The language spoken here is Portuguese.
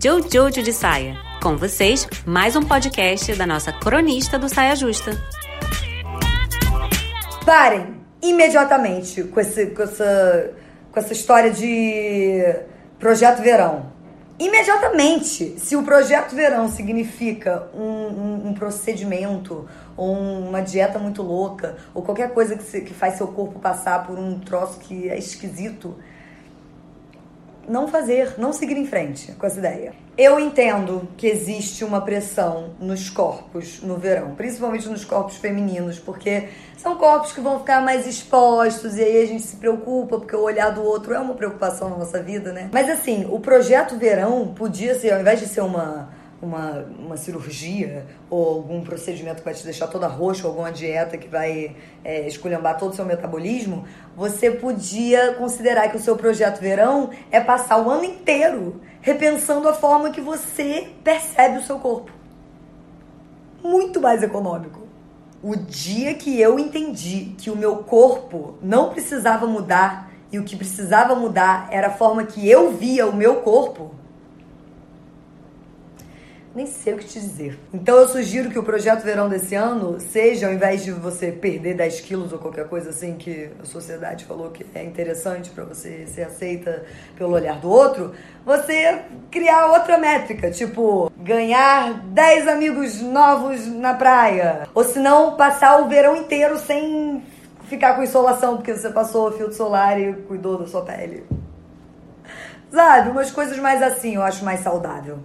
Jojo de Saia. Com vocês, mais um podcast da nossa cronista do Saia Justa. Parem imediatamente com, esse, com, essa, com essa história de projeto verão. Imediatamente, se o projeto verão significa um, um, um procedimento ou uma dieta muito louca ou qualquer coisa que, se, que faz seu corpo passar por um troço que é esquisito, não fazer, não seguir em frente com essa ideia. Eu entendo que existe uma pressão nos corpos no verão, principalmente nos corpos femininos, porque são corpos que vão ficar mais expostos e aí a gente se preocupa, porque o olhar do outro é uma preocupação na nossa vida, né? Mas assim, o projeto verão podia ser, ao invés de ser uma uma, uma cirurgia ou algum procedimento que vai te deixar toda roxa, ou alguma dieta que vai é, esculhambar todo o seu metabolismo, você podia considerar que o seu projeto verão é passar o ano inteiro repensando a forma que você percebe o seu corpo. Muito mais econômico. O dia que eu entendi que o meu corpo não precisava mudar e o que precisava mudar era a forma que eu via o meu corpo, nem sei o que te dizer. Então eu sugiro que o projeto verão desse ano seja, ao invés de você perder 10 quilos ou qualquer coisa assim que a sociedade falou que é interessante para você ser aceita pelo olhar do outro, você criar outra métrica, tipo ganhar 10 amigos novos na praia. Ou se não, passar o verão inteiro sem ficar com insolação porque você passou filtro solar e cuidou da sua pele. Sabe, umas coisas mais assim eu acho mais saudável.